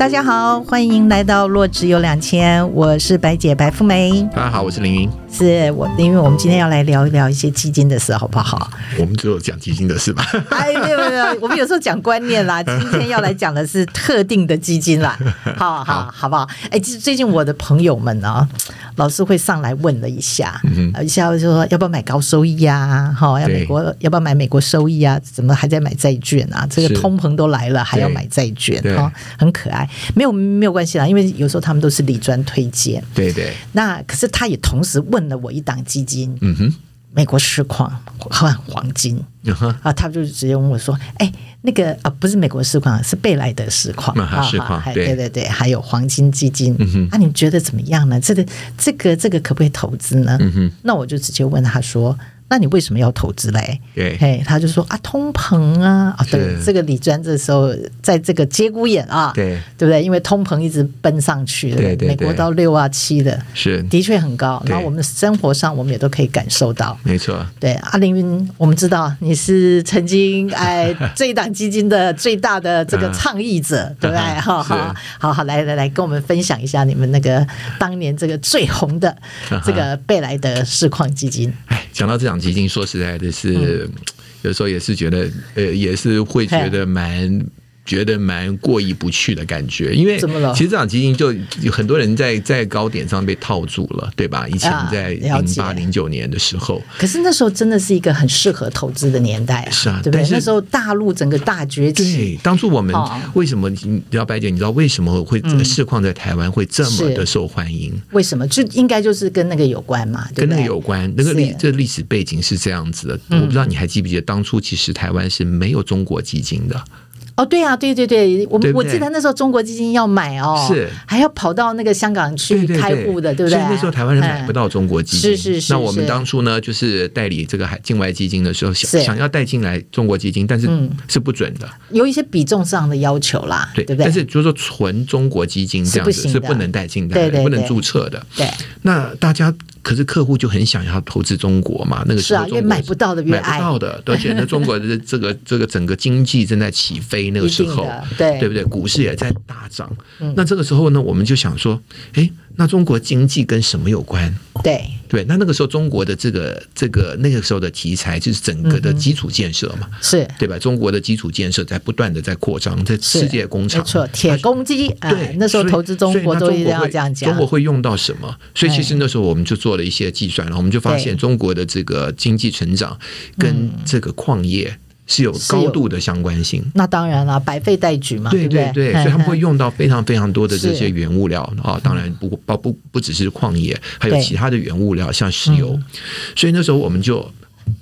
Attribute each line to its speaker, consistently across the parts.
Speaker 1: 大家好，欢迎来到若只有两千，我是白姐白富美。
Speaker 2: 大家好，我是凌云。
Speaker 1: 是我，因为我们今天要来聊一聊一些基金的事，好不好？
Speaker 2: 我们只有讲基金的事吧？
Speaker 1: 哎，没有没有，我们有时候讲观念啦。今天要来讲的是特定的基金啦，好好好，好不好？哎，最近我的朋友们呢，老是会上来问了一下，嗯、一下就说要不要买高收益啊？哈，要美国要不要买美国收益啊？怎么还在买债券啊？这个通膨都来了，还要买债券哈，很可爱。没有没有关系啦，因为有时候他们都是理专推荐。
Speaker 2: 对对。
Speaker 1: 那可是他也同时问。了我一档基金，
Speaker 2: 嗯哼，
Speaker 1: 美国实况换黄金，啊，他就直接问我说：“哎，那个啊，不是美国实况，是贝莱德实况，
Speaker 2: 市况，
Speaker 1: 对对对，还有黄金基金，嗯哼，啊，你觉得怎么样呢？这个这个这个可不可以投资呢？嗯哼，那我就直接问他说。”那你为什么要投资嘞？
Speaker 2: 对，
Speaker 1: 嘿，他就说啊，通膨啊，啊，对，这个李专这时候在这个节骨眼啊，
Speaker 2: 对，
Speaker 1: 对不对？因为通膨一直奔上去，
Speaker 2: 对对，
Speaker 1: 美国到六啊七的，
Speaker 2: 是
Speaker 1: 的确很高。然后我们生活上我们也都可以感受到，
Speaker 2: 没错。
Speaker 1: 对，阿林云，我们知道你是曾经哎这一档基金的最大的这个倡议者，对不对？哈，好，好好来来来，跟我们分享一下你们那个当年这个最红的这个贝莱德市况基金。
Speaker 2: 哎，讲到这档。基金说实在的是，是有时候也是觉得，呃，也是会觉得蛮。觉得蛮过意不去的感觉，因为其实这场基金就有很多人在在高点上被套住了，对吧？以前在零八零九年的时候，
Speaker 1: 可是那时候真的是一个很适合投资的年代啊，
Speaker 2: 是啊，
Speaker 1: 对不对？那时候大陆整个大崛起，
Speaker 2: 对，当初我们为什么？你知道白姐，你知道为什么会市况在台湾会这么的受欢迎？
Speaker 1: 为什么？就应该就是跟那个有关嘛，
Speaker 2: 跟那个有关。那个历这个历史背景是这样子的，我不知道你还记不记得，当初其实台湾是没有中国基金的。
Speaker 1: 哦，对啊，对对对，我我记得那时候中国基金要买哦，是还要跑到那个香港去开户的，对不对？
Speaker 2: 所以那时候台湾人买不到中国基金。
Speaker 1: 是是是。
Speaker 2: 那我们当初呢，就是代理这个海境外基金的时候，想想要带进来中国基金，但是是不准的，
Speaker 1: 有一些比重上的要求啦，对对不对？
Speaker 2: 但是就是说纯中国基金这样子是不能带进来的，不能注册的。对。那大家。可是客户就很想要投资中国嘛，那个时候
Speaker 1: 买不到的，
Speaker 2: 买不到的，而且呢，中国的这 个这个整个经济正在起飞，那个时候，对对不对？股市也在大涨。那这个时候呢，我们就想说，哎。那中国经济跟什么有关？
Speaker 1: 对
Speaker 2: 对，那那个时候中国的这个这个那个时候的题材就是整个的基础建设嘛，是对吧？中国的基础建设在不断的在扩张，在世界工厂，没错，
Speaker 1: 铁公鸡。对，那时候投资中国都一定要这样讲。
Speaker 2: 中国会用到什么？所以其实那时候我们就做了一些计算，然后我们就发现中国的这个经济成长跟这个矿业。是有高度的相关性，
Speaker 1: 那当然了，百废待举嘛，
Speaker 2: 对对对，所以他们会用到非常非常多的这些原物料啊，当然不包不不只是矿业，还有其他的原物料，像石油。所以那时候我们就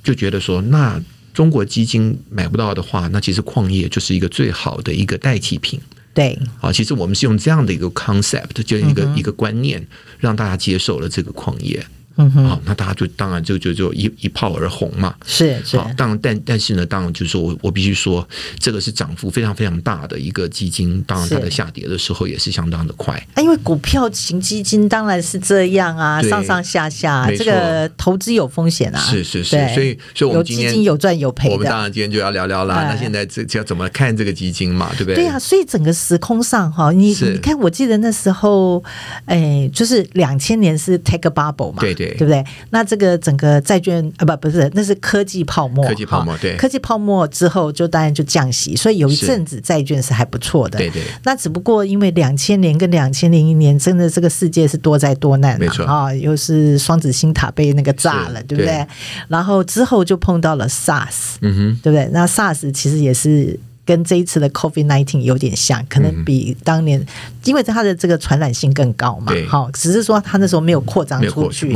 Speaker 2: 就觉得说，那中国基金买不到的话，那其实矿业就是一个最好的一个代替品。
Speaker 1: 对，
Speaker 2: 啊，其实我们是用这样的一个 concept，就一个一个观念，让大家接受了这个矿业。嗯哼，好，那大家就当然就就就一一炮而红嘛。
Speaker 1: 是是，
Speaker 2: 好，当然但但是呢，当然就是说我我必须说，这个是涨幅非常非常大的一个基金。当然它的下跌的时候也是相当的快。
Speaker 1: 啊，因为股票型基金当然是这样啊，上上下下，这个投资有风险啊。
Speaker 2: 是是是，所以所以我们今天
Speaker 1: 有有赚有赔。
Speaker 2: 我们当然今天就要聊聊啦。那现在这要怎么看这个基金嘛？对不对？
Speaker 1: 对啊，所以整个时空上哈，你你看，我记得那时候，哎，就是两千年是 take a bubble 嘛，对对，对不对？那这个整个债券啊，不不是，那是科技泡沫。
Speaker 2: 科技泡沫，对。
Speaker 1: 科技泡沫之后，就当然就降息，所以有一阵子债券是还不错的。对对。那只不过因为两千年跟两千零一年，真的这个世界是多灾多难，没错啊，又是双子星塔被那个炸了，对不对？然后之后就碰到了 SARS，嗯哼，对不对？那 SARS 其实也是。跟这一次的 COVID nineteen 有点像，可能比当年，因为它的这个传染性更高嘛，好，只是说它那时候没有扩张出去，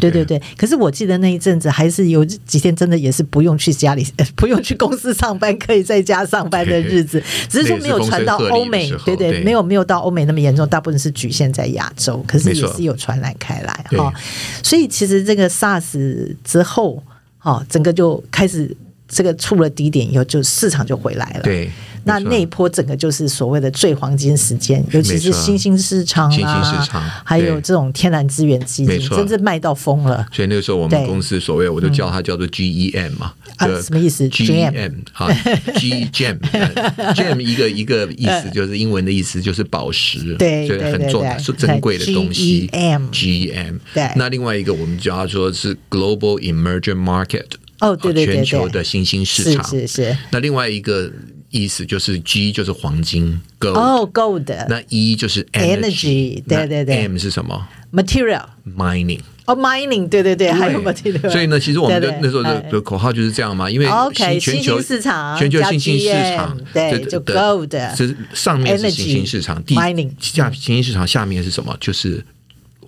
Speaker 1: 对对对。可是我记得那一阵子还是有几天真的也是不用去家里，不用去公司上班，可以在家上班的日子，只是说没有传到欧美，对对，没有没有到欧美那么严重，大部分是局限在亚洲，可是也是有传染开来哈。所以其实这个 SARS 之后，哈，整个就开始。这个触了低点以后，就市场就回来了。对，那那一波整个就是所谓的最黄金时间，尤其是新兴市场啊，还有这种天然资源基金，真正卖到疯了。
Speaker 2: 所以那个时候我们公司所谓我都叫它叫做 GEM 嘛，
Speaker 1: 啊，什么意思
Speaker 2: ？GEM 啊，GEM，GEM 一个一个意思就是英文的意思就是宝石，
Speaker 1: 对，
Speaker 2: 所以很重要是珍贵的东西。GEM，
Speaker 1: 对。
Speaker 2: 那另外一个我们叫它说是 Global Emerging Market。
Speaker 1: 哦，对对对，
Speaker 2: 全球的新兴市场
Speaker 1: 是是。
Speaker 2: 那另外一个意思就是 G 就是黄金，Gold。
Speaker 1: 哦，Gold。
Speaker 2: 那 E 就是 Energy，
Speaker 1: 对对对。
Speaker 2: M 是什么
Speaker 1: ？Material，Mining。哦，Mining，对对对，还有 Material。
Speaker 2: 所以呢，其实我们的那时候的的口号就是这样嘛，因为
Speaker 1: OK，
Speaker 2: 全球
Speaker 1: 市场，
Speaker 2: 全球新兴市场，
Speaker 1: 对，就 Gold。
Speaker 2: 是上面是新兴市场，地下新兴市场下面是什么？就是。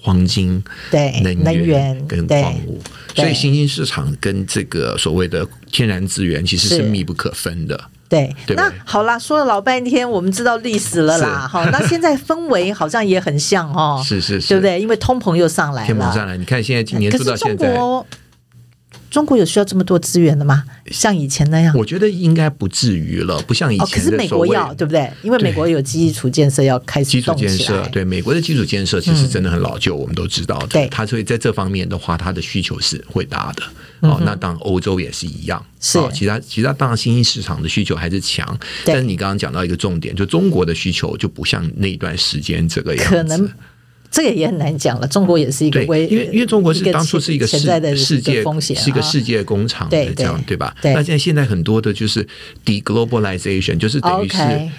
Speaker 2: 黄金、
Speaker 1: 对
Speaker 2: 能源跟矿物，所以新兴市场跟这个所谓的天然资源其实是密不可分的。
Speaker 1: 对，那好啦，说了老半天，我们知道历史了啦。好，那现在氛围好像也很像哦，
Speaker 2: 是是是，
Speaker 1: 对不对？因为通膨又上来了，
Speaker 2: 通膨上来，你看现在今年做到现在。
Speaker 1: 中国有需要这么多资源的吗？像以前那样？
Speaker 2: 我觉得应该不至于了，不像以前。
Speaker 1: 可是美国要对不对？因为美国有基础建设要开始
Speaker 2: 基础建设，对美国的基础建设其实真的很老旧，我们都知道的。
Speaker 1: 对，
Speaker 2: 它所以在这方面的话，它的需求是会大的。哦，那当然欧洲也是一样。
Speaker 1: 是，
Speaker 2: 其他其他当然新兴市场的需求还是强，但是你刚刚讲到一个重点，就中国的需求就不像那一段时间这个样子。
Speaker 1: 这个也很难讲了。中国也是一个危，
Speaker 2: 因为因为中国是当初是一个存在的世界
Speaker 1: 风险，
Speaker 2: 是一个世界工厂的这样对吧？那现在现在很多的就是 deglobalization，就是等于是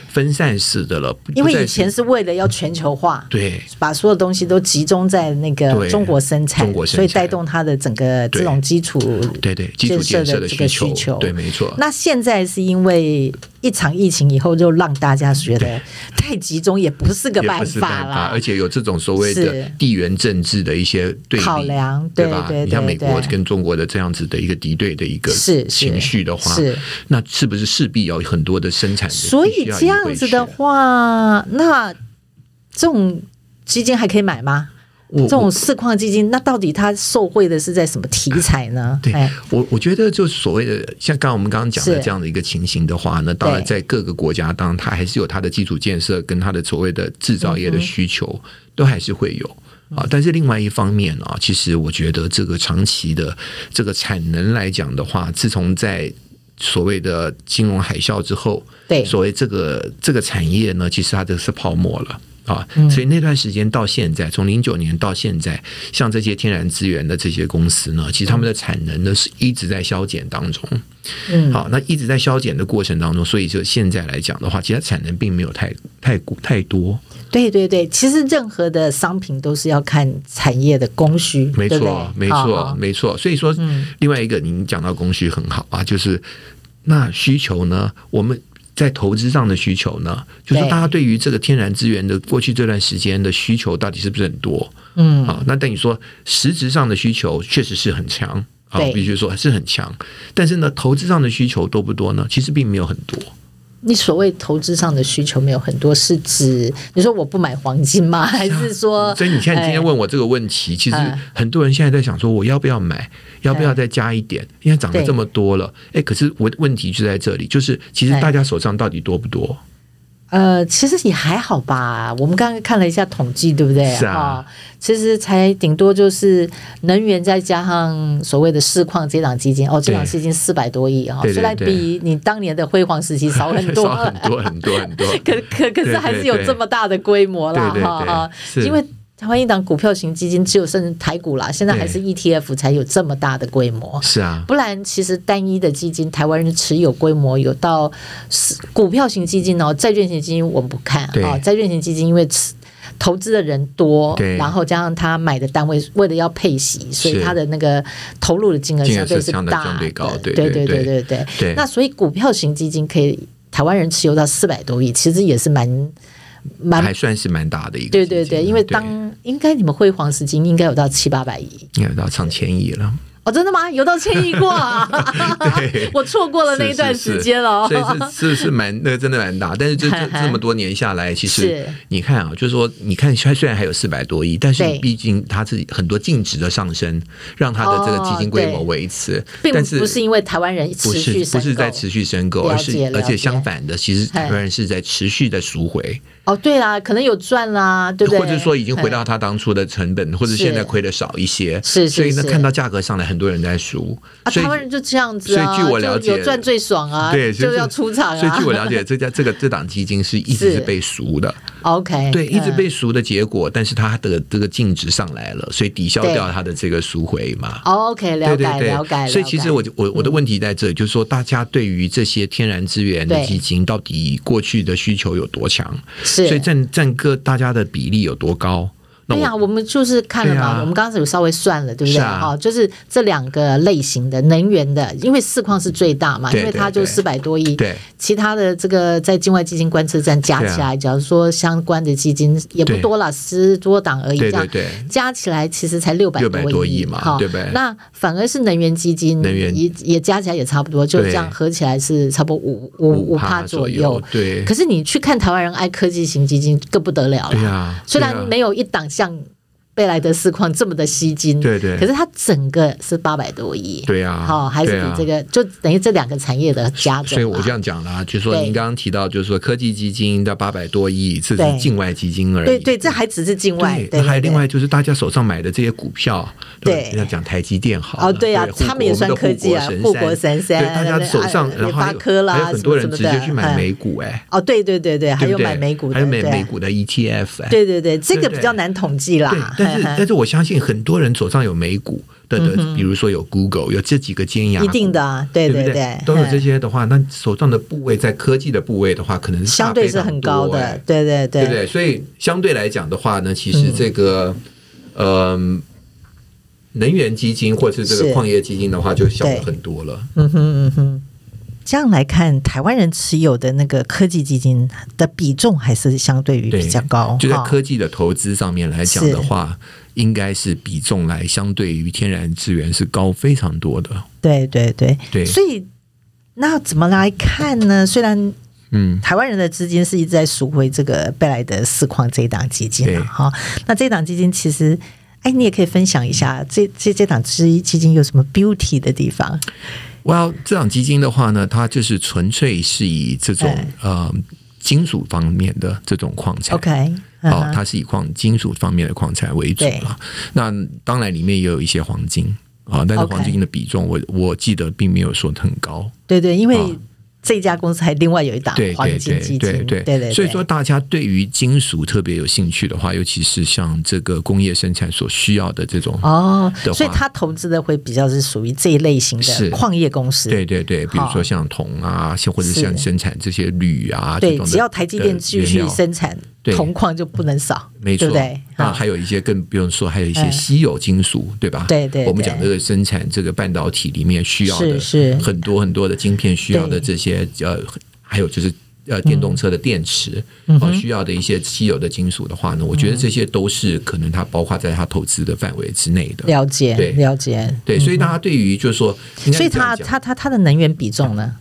Speaker 2: 分散式的了。
Speaker 1: 因为以前是为了要全球化，
Speaker 2: 对，
Speaker 1: 把所有东西都集中在那个中国生产，
Speaker 2: 中国生产，
Speaker 1: 所以带动它的整个这种基础
Speaker 2: 对对基础建设的这个需求，对，没错。
Speaker 1: 那现在是因为一场疫情以后，就让大家觉得太集中也不是个办法了，
Speaker 2: 而且有这种所谓。的地缘政治的一些对比
Speaker 1: 考量，对吧？
Speaker 2: 你像美国跟中国的这样子的一个敌对的一个情绪的话，是那是不是势必要有很多的生产？
Speaker 1: 所以这样子的话，那这种基金还可以买吗？这种市况基金，那到底它受惠的是在什么题材呢？
Speaker 2: 对，我我觉得就所谓的像刚刚我们刚刚讲的这样的一个情形的话呢，当然在各个国家，当然它还是有它的基础建设跟它的所谓的制造业的需求，都还是会有。啊。但是另外一方面啊，其实我觉得这个长期的这个产能来讲的话，自从在所谓的金融海啸之后，对，所谓这个这个产业呢，其实它就是泡沫了。啊，所以那段时间到现在，从零九年到现在，像这些天然资源的这些公司呢，其实他们的产能呢是一直在削减当中。嗯，好，那一直在削减的过程当中，所以就现在来讲的话，其实产能并没有太太太多。
Speaker 1: 对对对，其实任何的商品都是要看产业的供需，
Speaker 2: 没错，没错，没错。所以说，另外一个您讲到供需很好啊，就是那需求呢，我们。在投资上的需求呢，就是大家对于这个天然资源的过去这段时间的需求到底是不是很多？嗯，好，那等于说实质上的需求确实是很强，啊，必须说还是很强。但是呢，投资上的需求多不多呢？其实并没有很多。
Speaker 1: 你所谓投资上的需求没有很多，是指你说我不买黄金吗？还是说？
Speaker 2: 所以你现在今天问我这个问题，其实很多人现在在想说，我要不要买？要不要再加一点？因为涨了这么多了，哎，可是我问题就在这里，就是其实大家手上到底多不多？
Speaker 1: 呃，其实也还好吧。我们刚刚看了一下统计，对不对？
Speaker 2: 是啊，
Speaker 1: 其实才顶多就是能源再加上所谓的市况这档基金，哦，这档基金四百多亿啊，虽然比你当年的辉煌时期少很多，
Speaker 2: 很多很多很多，
Speaker 1: 可可可是还是有这么大的规模啦。哈哈，因为。台湾一档股票型基金只有剩台股啦，现在还是 ETF 才有这么大的规模。
Speaker 2: 是啊，
Speaker 1: 不然其实单一的基金，台湾人持有规模有到股票型基金哦，债券型基金我们不看啊。债券型基金因为投资的人多，然后加上他买的单位为了要配息，所以他的那个投入的金额相对是大的。对对对对对对。那所以股票型基金可以台湾人持有到四百多亿，其实也是蛮。蛮
Speaker 2: 还算是蛮大的一个，
Speaker 1: 对对对，因为当应该你们辉煌时期应该有到七八百亿，
Speaker 2: 应该有到上千亿了。
Speaker 1: 哦，真的吗？有到千亿过啊？对，我错过了那一段时间了。
Speaker 2: 所以是是是蛮那个真的蛮大，但是这这 这么多年下来，其实你看啊，就是说你看它虽然还有四百多亿，但是毕竟它是很多净值的上升，让它的这个基金规模维持，但是
Speaker 1: 不是因为台湾人持续
Speaker 2: 不是不是在持续申购，而是而且相反的，其实台湾人是在持续的赎回。
Speaker 1: 哦，对啦，可能有赚啦，对不对？
Speaker 2: 或者说已经回到他当初的成本，或者现在亏的少一些，
Speaker 1: 是，
Speaker 2: 所以呢，看到价格上来，很多人在赎。
Speaker 1: 啊，台湾人就这样子啊，
Speaker 2: 所以据我了解，
Speaker 1: 有赚最爽啊，
Speaker 2: 对，
Speaker 1: 就要出场啊。
Speaker 2: 所以据我了解，这家这个这档基金是一直是被赎的。
Speaker 1: OK，
Speaker 2: 对，一直被赎的结果，但是它的这个净值上来了，所以抵消掉它的这个赎回嘛。
Speaker 1: OK，了解了解。
Speaker 2: 所以其实我我我的问题在这里，就是说大家对于这些天然资源的基金，到底过去的需求有多强？
Speaker 1: 是，
Speaker 2: 所以占占。各大家的比例有多高？
Speaker 1: 对呀，我们就是看了嘛，啊、我们刚刚有稍微算了，对不对？哈、啊，就是这两个类型的能源的，因为四矿是最大嘛，因为它就四百多亿，对，其他的这个在境外基金观测站加起来，啊、假如说相关的基金也不多了，十多档而已，这样加起来其实才六百多亿嘛，哈，对不对？那反而是能源基金，能源。也也加起来也差不多，就这样合起来是差不多五五五趴左右，对。可是你去看台湾人爱科技型基金更不得了了，虽然没有一档。像贝莱德世矿这么的吸金，对对，可是它整个是八百多亿，对呀，好，还是比这个就等于这两个产业的加总。
Speaker 2: 所以我这样讲啦，就是说您刚刚提到，就是说科技基金的八百多亿，这是境外基金而已，
Speaker 1: 对对，这还只是境外。
Speaker 2: 那还有另外就是大家手上买的这些股票，对，要讲台积电好，
Speaker 1: 哦对啊，他们也算科技啊，护国神山，
Speaker 2: 大家手上然后还有很多人直接去买美股，哎，
Speaker 1: 哦对对对对，还有买美股，
Speaker 2: 还有买美股的 ETF，
Speaker 1: 对对对，这个比较难统计啦。
Speaker 2: 但是，但是我相信很多人手上有美股的的，比如说有 Google，有这几个尖牙，
Speaker 1: 一定的，对对对，
Speaker 2: 都有这些的话，那手上的部位在科技的部位的话，可能
Speaker 1: 相对是很高的，对对对，
Speaker 2: 对对？所以相对来讲的话呢，其实这个呃，能源基金或是这个矿业基金的话，就小了很多了。嗯哼嗯
Speaker 1: 哼。这样来看，台湾人持有的那个科技基金的比重还是相对于比较高。
Speaker 2: 就在科技的投资上面来讲的话，是。应该是比重来相对于天然资源是高非常多的。
Speaker 1: 对对对。对，所以那怎么来看呢？虽然嗯，台湾人的资金是一直在赎回这个贝莱德四矿这一档基金哈、啊，那这档基金其实，哎，你也可以分享一下这这这档基基金有什么 beauty 的地方
Speaker 2: ？Well，这档基金的话呢，它就是纯粹是以这种呃金属方面的这种矿产
Speaker 1: ，OK，
Speaker 2: 哦，它是以矿金属方面的矿产为主啊。那当然里面也有一些黄金啊，但是黄金的比重我我记得并没有说很高。
Speaker 1: 对对，因为。这家公司还另外有一档黄金基金，对对对，对对，
Speaker 2: 所以说大家对于金属特别有兴趣的话，尤其是像这个工业生产所需要的这种
Speaker 1: 哦，所以他投资的会比较是属于这一类型的矿业公司，
Speaker 2: 对对对，比如说像铜啊，或者像生产这些铝啊，
Speaker 1: 对，只要台积电继续生产。铜矿就不能少，
Speaker 2: 没错。
Speaker 1: 对，
Speaker 2: 那还有一些更不用说，还有一些稀有金属，对吧？
Speaker 1: 对对。
Speaker 2: 我们讲这个生产这个半导体里面需要的，是很多很多的晶片需要的这些呃，还有就是呃电动车的电池呃需要的一些稀有的金属的话呢，我觉得这些都是可能它包括在它投资的范围之内的。
Speaker 1: 了解，对，了解。
Speaker 2: 对，所以大家对于就是说，
Speaker 1: 所以它它它它的能源比重呢？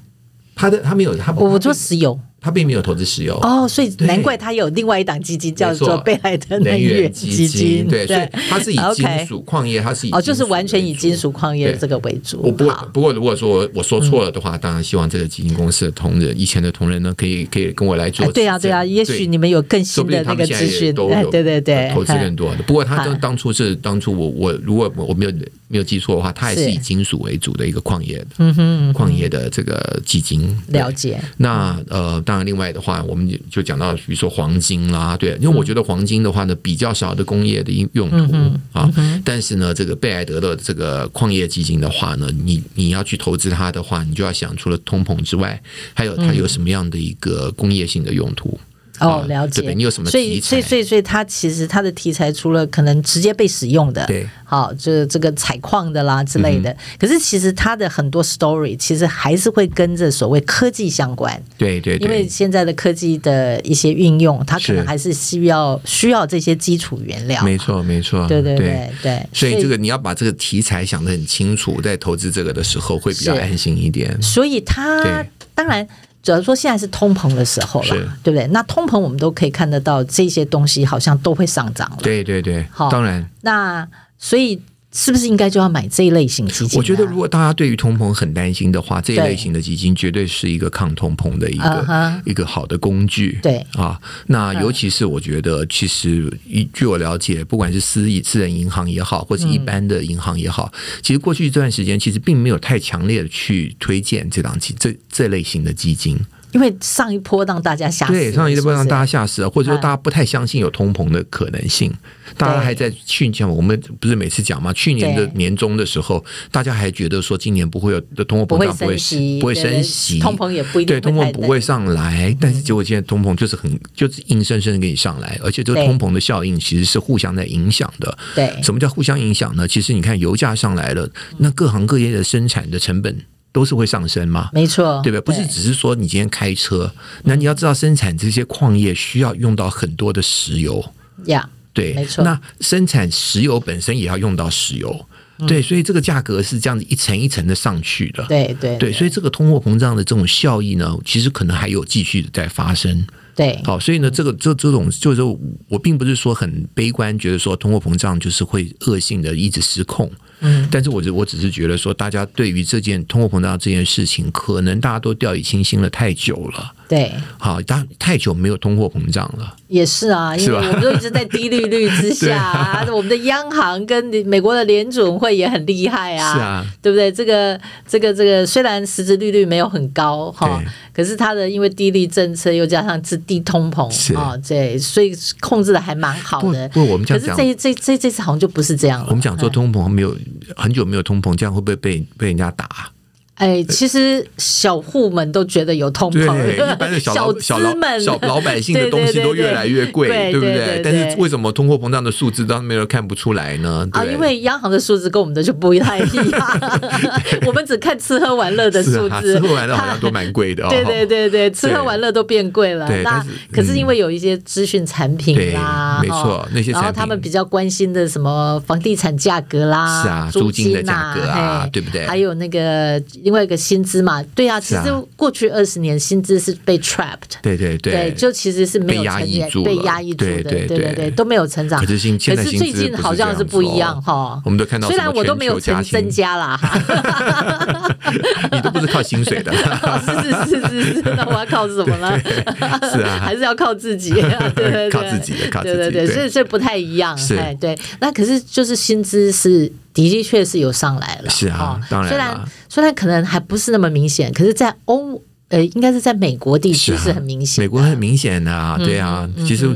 Speaker 2: 它的它没有它，
Speaker 1: 我做石油。
Speaker 2: 他并没有投资石油。
Speaker 1: 哦，所以难怪他有另外一档基金叫做贝莱德能源基金。
Speaker 2: 对，所以它是以 金属矿业，它是以哦，
Speaker 1: 就是完全以金属矿业这个为主。
Speaker 2: 我不不过，如果说我说错了的话，当然希望这个基金公司的同仁，以前的同仁呢，可以可以跟我来做。
Speaker 1: 对啊，对啊，也许你们有更新的那个资讯，对对对，
Speaker 2: 投资更多的。不过他当当初是当初我我如果我没有没有记错的话，他也是以金属为主的一个矿业的，嗯哼，矿业的这个基金。
Speaker 1: 了解。那
Speaker 2: 呃，当然另外的话。我们就讲到，比如说黄金啦，对，因为我觉得黄金的话呢，比较少的工业的用途啊，但是呢，这个贝莱德的这个矿业基金的话呢，你你要去投资它的话，你就要想，除了通膨之外，还有它有什么样的一个工业性的用途？
Speaker 1: 哦，了解。
Speaker 2: 你有什么
Speaker 1: 题材？所以，所以，所以，所以，它其实它的题材除了可能直接被使用的，
Speaker 2: 对，
Speaker 1: 好，就是这个采矿的啦之类的。可是，其实它的很多 story 其实还是会跟着所谓科技相关。
Speaker 2: 对对。
Speaker 1: 因为现在的科技的一些运用，它可能还是需要需要这些基础原料。
Speaker 2: 没错，没错。
Speaker 1: 对对对对。
Speaker 2: 所以，这个你要把这个题材想得很清楚，在投资这个的时候会比较安心一点。
Speaker 1: 所以，它当然。主要说现在是通膨的时候了，对不对？那通膨我们都可以看得到，这些东西好像都会上涨了。
Speaker 2: 对对对，好，当然。
Speaker 1: 那所以。是不是应该就要买这一类型基金？
Speaker 2: 我觉得，如果大家对于通膨很担心的话，这一类型的基金绝对是一个抗通膨的一个、uh -huh. 一个好的工具。
Speaker 1: 对
Speaker 2: 啊，那尤其是我觉得，其实据我了解，不管是私营私人银行也好，或者一般的银行也好，嗯、其实过去这段时间其实并没有太强烈的去推荐这档基这这类型的基金。
Speaker 1: 因为上一波让大家吓死，
Speaker 2: 对，上一波让大家吓死了，或者说大家不太相信有通膨的可能性。大家还在去年，我们不是每次讲嘛？去年的年终的时候，大家还觉得说今年不会有的通货膨胀不会不会升息，
Speaker 1: 通膨也不一定
Speaker 2: 对通膨不会上来。但是结果现在通膨就是很就是硬生生的给你上来，而且这个通膨的效应其实是互相在影响的。
Speaker 1: 对，
Speaker 2: 什么叫互相影响呢？其实你看油价上来了，那各行各业的生产的成本。都是会上升嘛？
Speaker 1: 没错，
Speaker 2: 对不对？不是只是说你今天开车，那你要知道生产这些矿业需要用到很多的石油
Speaker 1: 呀。Yeah,
Speaker 2: 对，
Speaker 1: 没错。
Speaker 2: 那生产石油本身也要用到石油，嗯、对，所以这个价格是这样子一层一层的上去的。
Speaker 1: 对对
Speaker 2: 对，所以这个通货膨胀的这种效益呢，其实可能还有继续的在发生。
Speaker 1: 对，
Speaker 2: 好，所以呢，这个这这种就是我并不是说很悲观，觉得说通货膨胀就是会恶性的一直失控。嗯，但是我只我只是觉得说，大家对于这件通货膨胀这件事情，可能大家都掉以轻心了太久了。
Speaker 1: 对，
Speaker 2: 好，但太久没有通货膨胀了。
Speaker 1: 也是啊，因为我们都一直在低利率之下啊。我们的央行跟美国的联准会也很厉害啊，是啊，对不对？这个这个这个虽然实质利率没有很高哈，可是它的因为低利政策又加上是低通膨啊，对，所以控制的还蛮好的。
Speaker 2: 不，不我们讲，可是
Speaker 1: 这这这这次好像就不是这样了。
Speaker 2: 我们讲做通膨没有很久没有通膨，这样会不会被被人家打？
Speaker 1: 哎，其实小户们都觉得有通膨，
Speaker 2: 一般的小老小老小老百姓的东西都越来越贵，对不对？但是为什么通货膨胀的数字当没有看不出来呢？
Speaker 1: 啊，因为央行的数字跟我们的就不太一样，我们只看吃喝玩乐的数字，
Speaker 2: 吃喝玩乐好像都蛮贵的。
Speaker 1: 对对对对，吃喝玩乐都变贵了。那可是因为有一些资讯产品啦，
Speaker 2: 没错，那些
Speaker 1: 然后他们比较关心的什么房地产价格啦，
Speaker 2: 是啊，租金的价格啊，对不对？
Speaker 1: 还有那个。另外一个薪资嘛，对啊，其实过去二十年薪资是被 trapped，
Speaker 2: 对对对，
Speaker 1: 对，就其实是没有成长，被压抑住的，对对对，都没有成长。可是最近好像是不一样哈，
Speaker 2: 我们都看到，
Speaker 1: 虽然我都没有增增加啦，
Speaker 2: 你都不是靠薪水的，
Speaker 1: 是是是是是，那我要靠什么呢？
Speaker 2: 是啊，
Speaker 1: 还是要靠自己，对对对，
Speaker 2: 靠自己，靠自己，
Speaker 1: 对对对，所以所以不太一样，哎对，那可是就是薪资是。的确是有上来了，
Speaker 2: 是啊，当然，虽
Speaker 1: 然虽然可能还不是那么明显，可是，在欧呃，应该是在美国地区是很明显，
Speaker 2: 美国很明显的啊，对啊，其实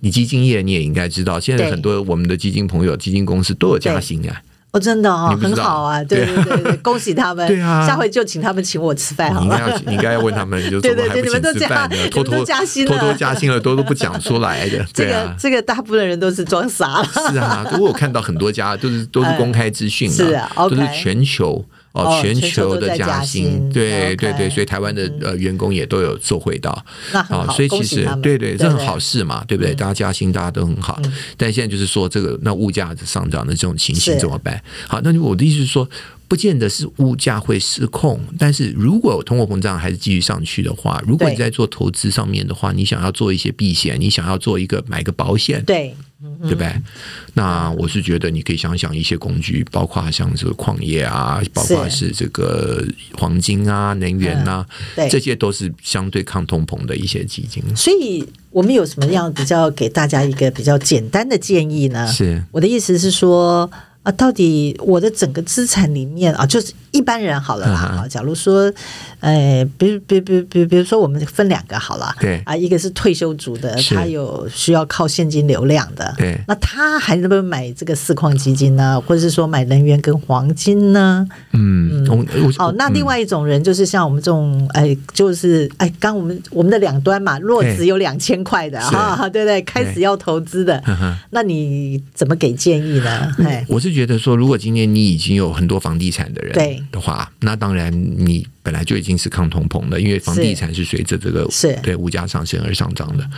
Speaker 2: 你基金业你也应该知道，现在很多我们的基金朋友、基金公司都有加薪啊。
Speaker 1: 哦，真的哦，很好啊，对对对对，恭喜他们。对啊，下回就请他们请我吃饭好了。
Speaker 2: 你应该要问他们，就怎么还不请吃饭呢？偷偷加薪了，偷偷加薪了，都都不讲出来的。
Speaker 1: 这个这个大部分人都是装傻。
Speaker 2: 是啊，我有看到很多家都是都是公开资讯的，都是全球。哦，全球的加薪，对对对，所以台湾的呃员工也都有受惠到，啊，所以其实对对，这很好事嘛，对不对？大家加薪，大家都很好。但现在就是说，这个那物价上涨的这种情形怎么办？好，那我的意思是说，不见得是物价会失控，但是如果通货膨胀还是继续上去的话，如果你在做投资上面的话，你想要做一些避险，你想要做一个买个保险，
Speaker 1: 对。
Speaker 2: 对不对？那我是觉得你可以想想一些工具，包括像这个矿业啊，包括是这个黄金啊、能源啊，嗯、这些都是相对抗通膨的一些基金。
Speaker 1: 所以我们有什么样比较给大家一个比较简单的建议呢？
Speaker 2: 是我
Speaker 1: 的意思是说。啊，到底我的整个资产里面啊，就是一般人好了啦。啊、嗯，假如说，呃，比如，比如，比如，比如，比如说，我们分两个好了。
Speaker 2: 对
Speaker 1: 啊，一个是退休族的，他有需要靠现金流量的。
Speaker 2: 对，
Speaker 1: 那他还能不能买这个四矿基金呢？或者是说买能源跟黄金呢？
Speaker 2: 嗯，
Speaker 1: 嗯好，那另外一种人就是像我们这种，哎，就是哎，刚我们我们的两端嘛，若只有两千块的啊，对不对？开始要投资的，那你怎么给建议呢？哎，
Speaker 2: 我是觉得说，如果今天你已经有很多房地产的人的话，那当然你本来就已经是抗通膨的，因为房地产是随着这个
Speaker 1: 是
Speaker 2: 对物价上升而上涨的。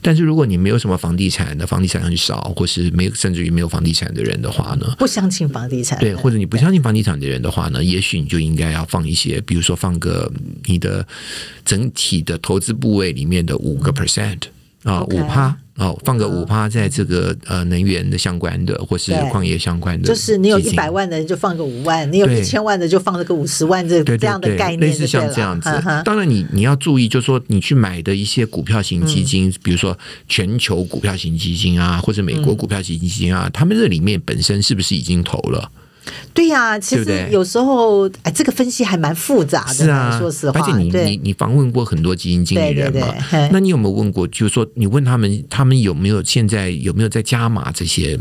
Speaker 2: 但是如果你没有什么房地产的，房地产很少，或是没有甚至于没有房地产的人的话呢，
Speaker 1: 不相信房地产，
Speaker 2: 对，或者你不相信房地产的人的话呢，也许你就应该要放一些，比如说放个你的整体的投资部位里面的五个 percent 啊，五趴。哦，放个五趴在这个呃能源的相关的，或是矿业相关的，
Speaker 1: 就是你有一百万的人就放个五万，你有一千万的就放了个五十万，这这样的概念，
Speaker 2: 类似像这样子。当然，你你要注意，就是说你去买的一些股票型基金，比如说全球股票型基金啊，或者美国股票型基金啊，他们这里面本身是不是已经投了？
Speaker 1: 对呀、啊，其实有时候哎，这个分析还蛮复杂的。是啊，说实话，
Speaker 2: 而且你你你访问过很多基金经理人嘛？
Speaker 1: 对对对，
Speaker 2: 那你有没有问过？就是说，你问他们，他们有没有现在有没有在加码这些？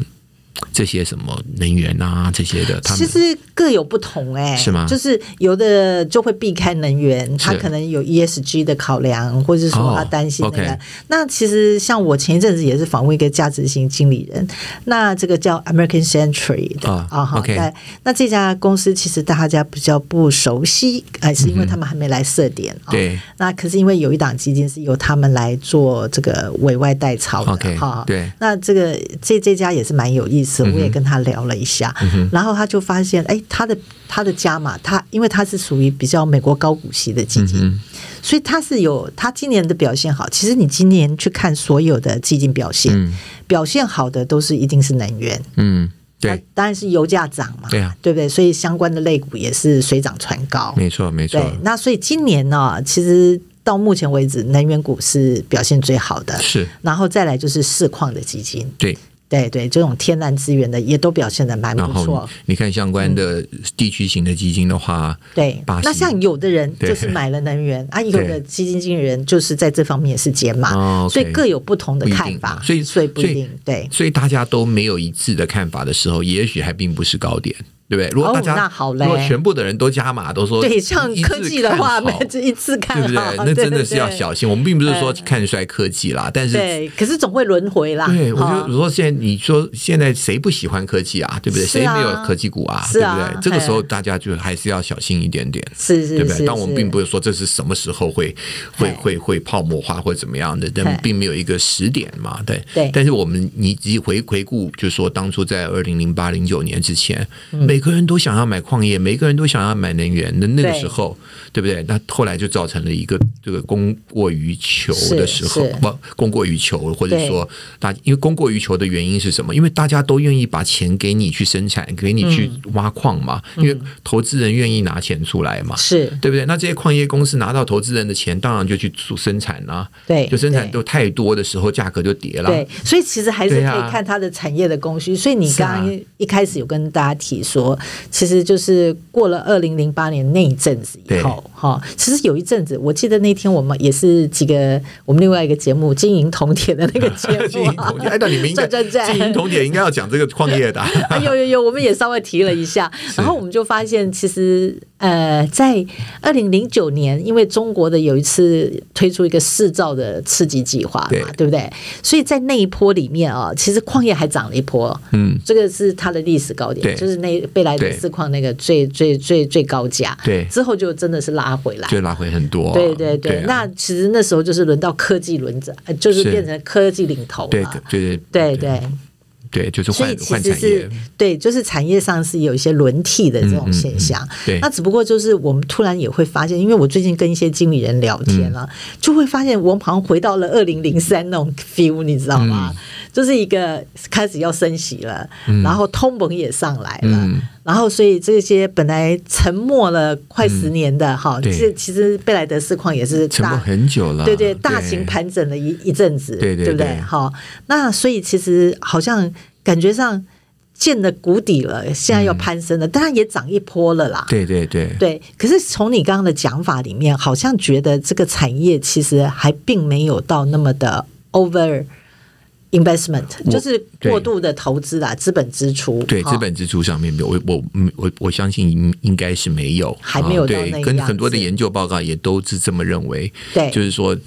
Speaker 2: 这些什么能源啊，这些的，他们
Speaker 1: 其实各有不同哎、欸，
Speaker 2: 是吗？
Speaker 1: 就是有的就会避开能源，他可能有 ESG 的考量，或者说他担心那个。Oh. 那其实像我前一阵子也是访问一个价值型经理人，那这个叫 American Century 的啊哈，对。那这家公司其实大家比较不熟悉，哎，是因为他们还没来设点。
Speaker 2: 对。
Speaker 1: 那可是因为有一档基金是由他们来做这个委外代操的哈。
Speaker 2: 对。
Speaker 1: 那这个这这家也是蛮有意思。我也跟他聊了一下，嗯、然后他就发现，哎，他的他的家嘛，他因为他是属于比较美国高股息的基金，嗯、所以他是有他今年的表现好。其实你今年去看所有的基金表现，嗯、表现好的都是一定是能源，
Speaker 2: 嗯，对，
Speaker 1: 当然是油价涨嘛，
Speaker 2: 对啊，
Speaker 1: 对不对？所以相关的类股也是水涨船高，
Speaker 2: 没错，没错。
Speaker 1: 对，那所以今年呢，其实到目前为止，能源股是表现最好的，
Speaker 2: 是，然
Speaker 1: 后再来就是市况的基金，
Speaker 2: 对。
Speaker 1: 对对，这种天然资源的也都表现的蛮不错。
Speaker 2: 你看相关的地区型的基金的话，
Speaker 1: 嗯、对，那像有的人就是买了能源啊，有的基金经理人就是在这方面是减码，哦 okay、所以各有不同的看法，
Speaker 2: 所以
Speaker 1: 所以不一定对，
Speaker 2: 所以大家都没有一致的看法的时候，也许还并不是高点。对不对？如果大家，如果全部的人都加码，都说
Speaker 1: 对，像科技的话，这一次看好，
Speaker 2: 对不对？那真的是要小心。我们并不是说看衰科技啦，但是
Speaker 1: 对，可是总会轮回啦。
Speaker 2: 对，我觉得如果现在你说现在谁不喜欢科技啊？对不对？谁没有科技股啊？对不对？这个时候大家就还是要小心一点点，
Speaker 1: 是是，
Speaker 2: 对不对？但我们并不是说这是什么时候会会会会泡沫化或者怎么样的，但并没有一个时点嘛。对对。但是我们你自己回回顾，就是说当初在二零零八零九年之前，每个人都想要买。矿业，每个人都想要买能源那那个时候，对，对不对？那后来就造成了一个这个供过于求的时候，不供过于求，或者说大因为供过于求的原因是什么？因为大家都愿意把钱给你去生产，给你去挖矿嘛。嗯、因为投资人愿意拿钱出来嘛，
Speaker 1: 是
Speaker 2: 对不对？那这些矿业公司拿到投资人的钱，当然就去做生产啦。对，就生产都太多的时候，价格就跌了。
Speaker 1: 对，所以其实还是可以看它的产业的供需。啊、所以你刚刚一开始有跟大家提说，其实。就是过了二零零八年那一阵子以后，哈，其实有一阵子，我记得那天我们也是几个我们另外一个节目《金银铜铁》的那个 节目，金银铜铁，
Speaker 2: 哎，那你们应该金银铜铁应该要讲这个矿业的、啊，
Speaker 1: 有有有，我们也稍微提了一下，然后我们就发现，其实呃，在二零零九年，因为中国的有一次推出一个四兆的刺激计划嘛，对，对不对？所以在那一波里面啊，其实矿业还涨了一波，嗯，这个是它的历史高点，就是那贝莱德四矿那个最最最最高价，对，之后就真的是拉回来，
Speaker 2: 就拉回很多，
Speaker 1: 对对对。啊、那其实那时候就是轮到科技轮子，就是变成科技领头了，对
Speaker 2: 对
Speaker 1: 对对。
Speaker 2: 对，就是换换产业。
Speaker 1: 对，就是产业上是有一些轮替的这种现象。嗯嗯嗯、对，那只不过就是我们突然也会发现，因为我最近跟一些经理人聊天了，嗯、就会发现我们好像回到了二零零三那种 feel，你知道吗？嗯、就是一个开始要升息了，嗯、然后通膨也上来了。嗯然后，所以这些本来沉默了快十年的哈，这、嗯、其实贝莱德四矿也是
Speaker 2: 沉默很久了，
Speaker 1: 对对，大型盘整了一一阵子，对对，对不对？好，那所以其实好像感觉上。见了谷底了，现在要攀升了，当然也涨一波了啦。
Speaker 2: 对对对
Speaker 1: 对。可是从你刚刚的讲法里面，好像觉得这个产业其实还并没有到那么的 over。Investment 就是过度的投资啦，资本支出。
Speaker 2: 对，资本支出上面，我我我我相信应应该是没有，
Speaker 1: 还没有
Speaker 2: 跟很多的研究报告也都是这么认为。对，就是说，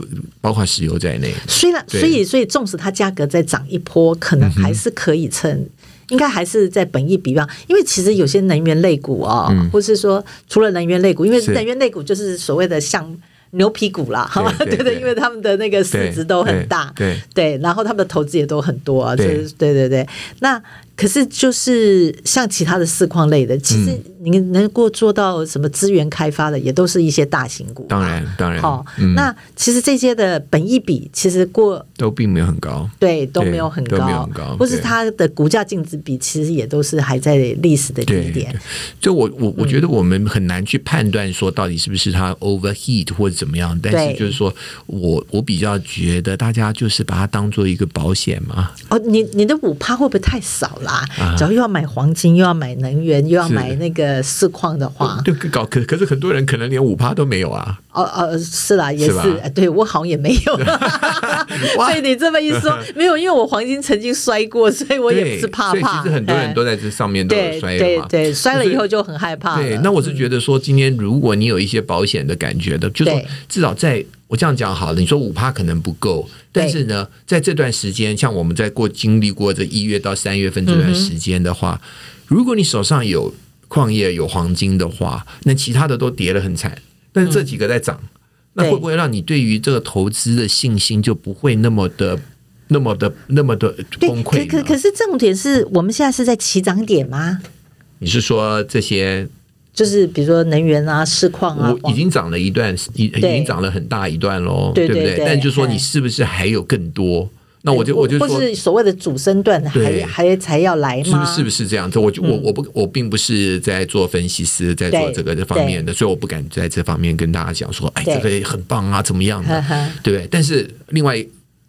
Speaker 2: 包括石油在内。
Speaker 1: 虽然，所以，所以，纵使它价格再涨一波，可能还是可以撑，嗯、应该还是在本意比方。因为其实有些能源类股啊、哦嗯，或是说除了能源类股，因为能源类股就是所谓的像。牛皮股啦，好吧，对对，因为他们的那个市值都很大，对。对，对，然后他们的投资也都很多啊，就是对对对，那。可是，就是像其他的四矿类的，其实你能够做到什么资源开发的，也都是一些大型股。
Speaker 2: 当然，当然。
Speaker 1: 好、嗯，那其实这些的本益比，其实过
Speaker 2: 都并没有很高，
Speaker 1: 对，都没有很高，没有
Speaker 2: 很高。
Speaker 1: 或是它的股价净值比，其实也都是还在历史的低点。
Speaker 2: 就我我我觉得我们很难去判断说到底是不是它 overheat 或者怎么样，但是就是说我我比较觉得大家就是把它当做一个保险嘛。
Speaker 1: 哦，你你的五趴会不会太少了？啦，只要又要买黄金，又要买能源，又要买那个市况的话，
Speaker 2: 就，搞可可是很多人可能连五趴都没有啊。
Speaker 1: 哦哦，是啦，也是，是对我好像也没有。所以你这么一说，没有，因为我黄金曾经摔过，所以我也不是怕怕。
Speaker 2: 其实很多人都在这上面都有摔对，对对，
Speaker 1: 摔了以后就很害怕。
Speaker 2: 对，那我是觉得说，今天如果你有一些保险的感觉的，就是至少在。我这样讲好了，你说五趴可能不够，但是呢，在这段时间，像我们在过经历过这一月到三月份这段时间的话，嗯，如果你手上有矿业、有黄金的话，那其他的都跌得很惨，但是这几个在涨，嗯，那会不会让你对于这个投资的信心就不会那么的、那么的、那么的崩溃？
Speaker 1: 可可可是重点是我们现在是在起涨点吗？
Speaker 2: 你是说这些？
Speaker 1: 就是比如说能源啊、市况啊，
Speaker 2: 我已经涨了一段，已已经涨了很大一段喽，对不对，对？但就是说你是不是还有更多？那我就我就说，
Speaker 1: 或是所谓的主升段还还才要来吗？
Speaker 2: 是不是这样子？我就我我不我并不是在做分析师，在做这个这方面的，所以我不敢在这方面跟大家讲说，哎，这个也很棒啊，怎么样的，对不对？但是另外。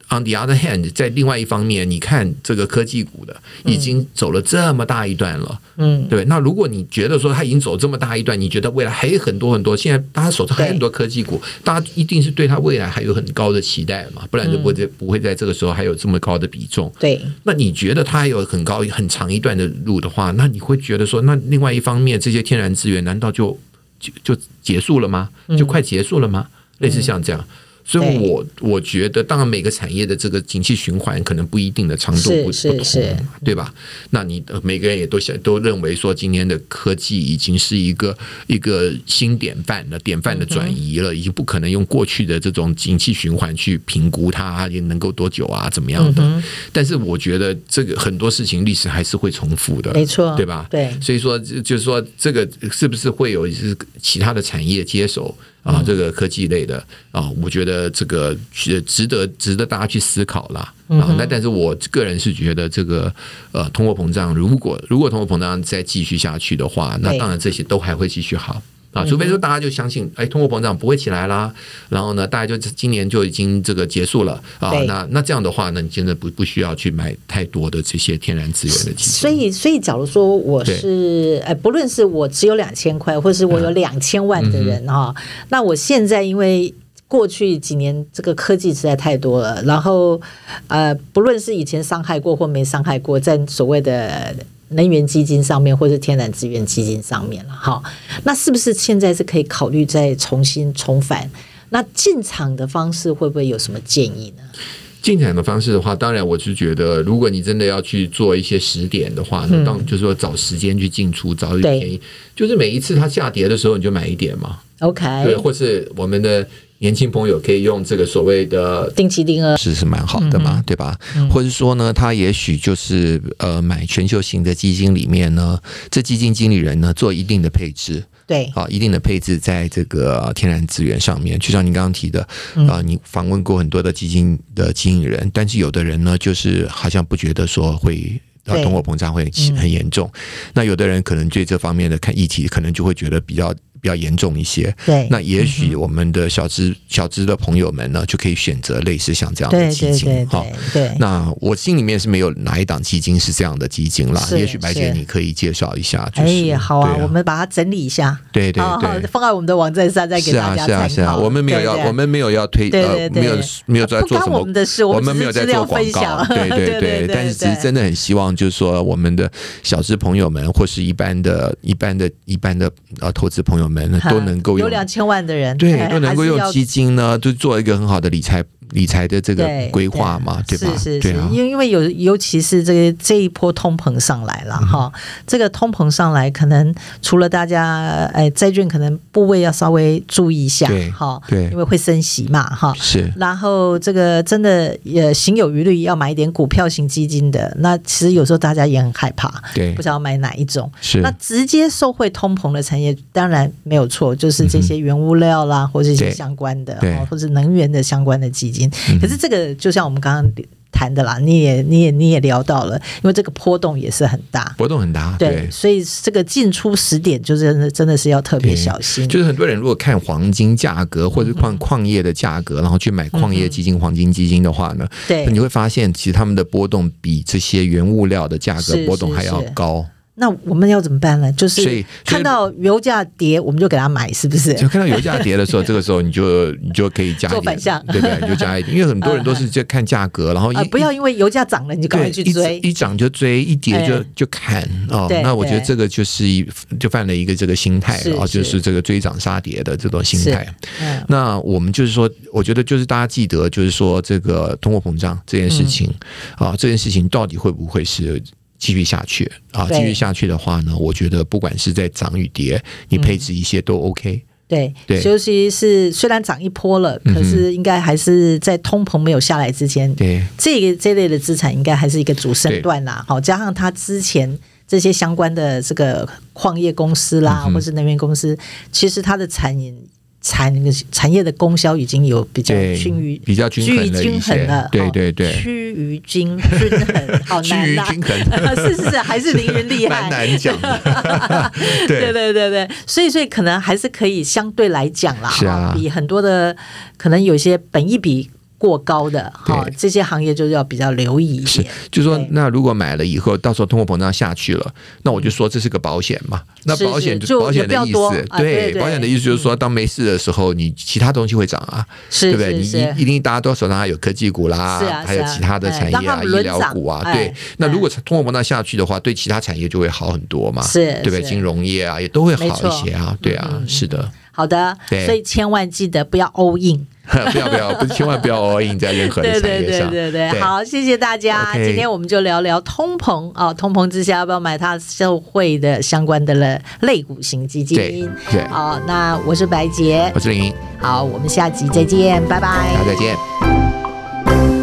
Speaker 2: On the other hand，在另外一方面，你看这个科技股的已经走了这么大一段了，嗯，对。那如果你觉得说它已经走这么大一段，你觉得未来还有很多很多，现在大家手上还有很多科技股，大家一定是对它未来还有很高的期待嘛，不然就不会不会在这个时候还有这么高的比重。
Speaker 1: 对。
Speaker 2: 那你觉得它还有很高很长一段的路的话，那你会觉得说，那另外一方面这些天然资源难道就就就结束了吗？就快结束了吗？类似像这样。所以我，我我觉得，当然每个产业的这个景气循环可能不一定的长度不不同，对吧？那你每个人也都想都认为说，今天的科技已经是一个一个新典范了，典范的转移了，已经不可能用过去的这种景气循环去评估它也能够多久啊，怎么样的？但是我觉得这个很多事情历史还是会重复的，
Speaker 1: 没错，
Speaker 2: 对吧？
Speaker 1: 对，
Speaker 2: 所以说就是说，这个是不是会有是其他的产业接手？啊，这个科技类的啊，我觉得这个值得值得大家去思考啦。啊。那但是我个人是觉得，这个呃，通货膨胀如果如果通货膨胀再继续下去的话，那当然这些都还会继续好。啊，除非说大家就相信，哎，通货膨胀不会起来啦，然后呢，大家就今年就已经这个结束了啊。那那这样的话呢，你真的不不需要去买太多的这些天然资源的基金。
Speaker 1: 所以，所以假如说我是，哎，不论是我只有两千块，或是我有两千万的人哈、嗯，那我现在因为过去几年这个科技实在太多了，然后呃，不论是以前伤害过或没伤害过，在所谓的。能源基金上面，或者天然资源基金上面了，好，那是不是现在是可以考虑再重新重返？那进场的方式会不会有什么建议呢？
Speaker 2: 进场的方式的话，当然我是觉得，如果你真的要去做一些时点的话，那当就是说找时间去进出，找一点便宜，就是每一次它下跌的时候，你就买一点嘛。
Speaker 1: OK，
Speaker 2: 对，或是我们的。年轻朋友可以用这个所谓的
Speaker 1: 定期定额，
Speaker 2: 是是蛮好的嘛，嗯、对吧？嗯、或者说呢，他也许就是呃买全球型的基金里面呢，这基金经理人呢做一定的配置，
Speaker 1: 对
Speaker 2: 啊，一定的配置在这个天然资源上面。就像你刚刚提的啊，你访问过很多的基金的经理人，但是有的人呢，就是好像不觉得说会通货膨胀会很严重，那有的人可能对这方面的看议题，可能就会觉得比较。比比较严重一些。
Speaker 1: 对，
Speaker 2: 那也许我们的小资、嗯、小资的朋友们呢，就可以选择类似像这样的基金。好，对。那我心里面是没有哪一档基金是这样的基金啦。也许白姐你可以介绍一下。就是、
Speaker 1: 哎，好啊，啊，我们把它整理一下。
Speaker 2: 对对对，
Speaker 1: 放在我们的网站上，再给大家参考。是啊是啊是啊，
Speaker 2: 我们没有要，我们没有要推，呃，没有没有在做什么。我们的事，我们没有在做广告。对对对，对 对对，但是只是真的很希望，就是说我们的小资朋友们，或是一般的、一般的、一般的呃投资朋友们，都能够有
Speaker 1: 两千万的人，
Speaker 2: 对，都能够用基金呢，就做一个很好的理财。理财的这个规划嘛，对，对，对吧？是是是，因为因为有尤其是这个这一波通膨上来了哈、嗯，这个通膨上来，可能除了大家哎债券可能部位要稍微注意一下，哈，对，因为会升息嘛，哈，是。然后这个真的也行有余力，要买一点股票型基金的，那其实有时候大家也很害怕，对，不知道买哪一种。是。那直接受惠通膨的产业，当然没有错，就是这些原物料啦，嗯、或者一些相关的，对，或者能源的相关的基金。可是这个就像我们刚刚谈的啦，你也你也你也聊到了，因为这个波动也是很大，波动很大，对，对，
Speaker 1: 所以这个进出时点就真的真的是要特别小心。
Speaker 2: 就是很多人如果看黄金价格或者是矿矿业的价格，然后去买矿业基金、黄金基金的话呢，对，你会发现其实他们的波动比这些原物料的价格波动还要高。
Speaker 1: 那我们要怎么办呢？就是看到油价跌，我们就给他买，是不是？
Speaker 2: 就看到油价跌的时候，这个时候你就你就可以加一点，对不对？你就加一点，因为很多人都是在看价格，然后一、呃、
Speaker 1: 不要因为油价涨了你就赶快去追，
Speaker 2: 一涨就追，一跌就就砍哦。那我觉得这个就是一就犯了一个这个心态啊，就是这个追涨杀跌的这种心态。那我们就是说，我觉得就是大家记得，就是说这个通货膨胀这件事情啊、嗯，这件事情到底会不会是？继续下去啊！继续下去的话呢，我觉得不管是在涨与跌，你配置一些都 OK。
Speaker 1: 对对，尤其是虽然涨一波了，可是应该还是在通膨没有下来之前，对这个这类的资产应该还是一个主升段啦。好，加上它之前这些相关的这个矿业公司啦，或是能源公司，其实它的产业。产产业的供销已经有比较均于，
Speaker 2: 比较均衡均衡了，对对对，
Speaker 1: 趋于均均衡，好 难啦，均衡。是是是，还是凌云厉害，
Speaker 2: 难讲，
Speaker 1: 对。对对对，所以所以可能还是可以相对来讲啦，是啊，比很多的可能有些本一比。过高的哈，这些行业就是要比较留意一些。是，
Speaker 2: 就是说，那如果买了以后，到时候通货膨胀下去了，那我就说这是个保险嘛。那保险就保险的意思，对，保险的意思就是说，当没事的时候，你其他东西会涨啊，对不对？你一一定大家都手上还有科技股啦，还有其他的产业啊，医疗股啊，对。那如果通货膨胀下去的话，对其他产业就会好很多嘛，是，对不对？金融业啊，也都会好一些啊，对啊，是的。
Speaker 1: 好的，所以千万记得不要 all in，
Speaker 2: 不 要不要，不千万不要 all in 在任何的产业上。对对对对对，好，谢谢大家。Okay. 今天我们就聊聊通膨啊，通膨之下要不要买它受惠的相关的了类股型基金？对对。好，那我是白杰，我是林。好，我们下集再见，拜拜。大家再见。